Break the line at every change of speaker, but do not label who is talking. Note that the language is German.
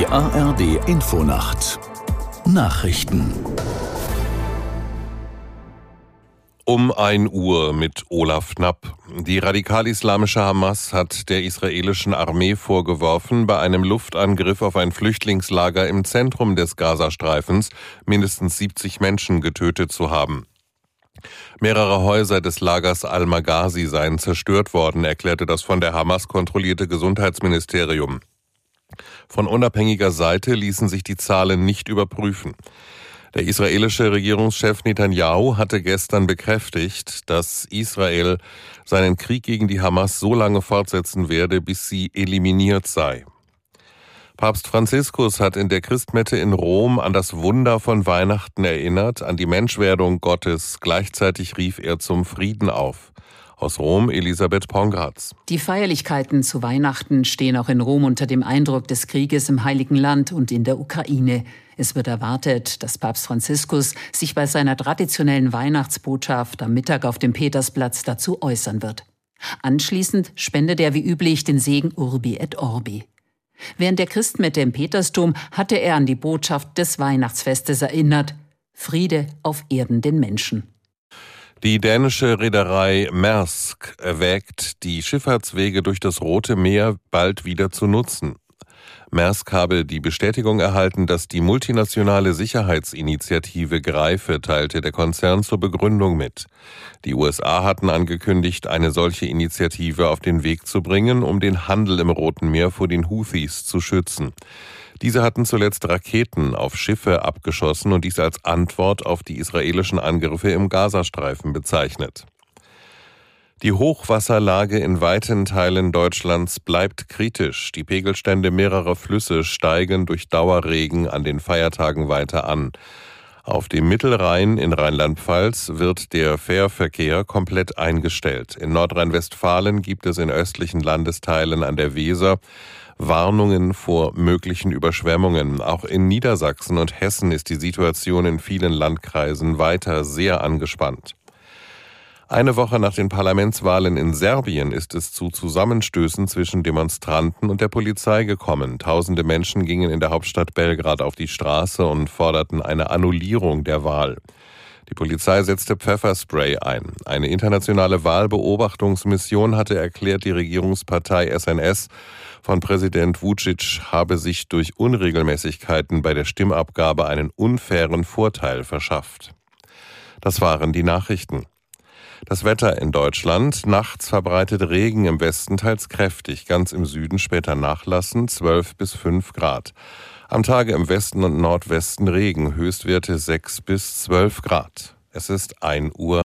Die ARD Infonacht Nachrichten
Um 1 Uhr mit Olaf Knapp. Die radikal-islamische Hamas hat der israelischen Armee vorgeworfen, bei einem Luftangriff auf ein Flüchtlingslager im Zentrum des Gazastreifens mindestens 70 Menschen getötet zu haben. Mehrere Häuser des Lagers Al-Maghazi seien zerstört worden, erklärte das von der Hamas kontrollierte Gesundheitsministerium. Von unabhängiger Seite ließen sich die Zahlen nicht überprüfen. Der israelische Regierungschef Netanyahu hatte gestern bekräftigt, dass Israel seinen Krieg gegen die Hamas so lange fortsetzen werde, bis sie eliminiert sei. Papst Franziskus hat in der Christmette in Rom an das Wunder von Weihnachten erinnert, an die Menschwerdung Gottes. Gleichzeitig rief er zum Frieden auf. Aus Rom Elisabeth Pongratz.
Die Feierlichkeiten zu Weihnachten stehen auch in Rom unter dem Eindruck des Krieges im Heiligen Land und in der Ukraine. Es wird erwartet, dass Papst Franziskus sich bei seiner traditionellen Weihnachtsbotschaft am Mittag auf dem Petersplatz dazu äußern wird. Anschließend spendet er wie üblich den Segen Urbi et Orbi. Während der Christmette im Petersdom hatte er an die Botschaft des Weihnachtsfestes erinnert. Friede auf Erden den Menschen.
Die dänische Reederei Maersk erwägt, die Schifffahrtswege durch das Rote Meer bald wieder zu nutzen. Maersk habe die Bestätigung erhalten, dass die multinationale Sicherheitsinitiative greife, teilte der Konzern zur Begründung mit. Die USA hatten angekündigt, eine solche Initiative auf den Weg zu bringen, um den Handel im Roten Meer vor den Houthis zu schützen. Diese hatten zuletzt Raketen auf Schiffe abgeschossen und dies als Antwort auf die israelischen Angriffe im Gazastreifen bezeichnet. Die Hochwasserlage in weiten Teilen Deutschlands bleibt kritisch. Die Pegelstände mehrerer Flüsse steigen durch Dauerregen an den Feiertagen weiter an. Auf dem Mittelrhein in Rheinland-Pfalz wird der Fährverkehr komplett eingestellt. In Nordrhein-Westfalen gibt es in östlichen Landesteilen an der Weser Warnungen vor möglichen Überschwemmungen. Auch in Niedersachsen und Hessen ist die Situation in vielen Landkreisen weiter sehr angespannt. Eine Woche nach den Parlamentswahlen in Serbien ist es zu Zusammenstößen zwischen Demonstranten und der Polizei gekommen. Tausende Menschen gingen in der Hauptstadt Belgrad auf die Straße und forderten eine Annullierung der Wahl. Die Polizei setzte Pfefferspray ein. Eine internationale Wahlbeobachtungsmission hatte erklärt, die Regierungspartei SNS von Präsident Vucic habe sich durch Unregelmäßigkeiten bei der Stimmabgabe einen unfairen Vorteil verschafft. Das waren die Nachrichten. Das Wetter in Deutschland. Nachts verbreitet Regen im Westen teils kräftig, ganz im Süden später nachlassen, 12 bis 5 Grad. Am Tage im Westen und Nordwesten Regen, Höchstwerte 6 bis 12 Grad. Es ist 1 Uhr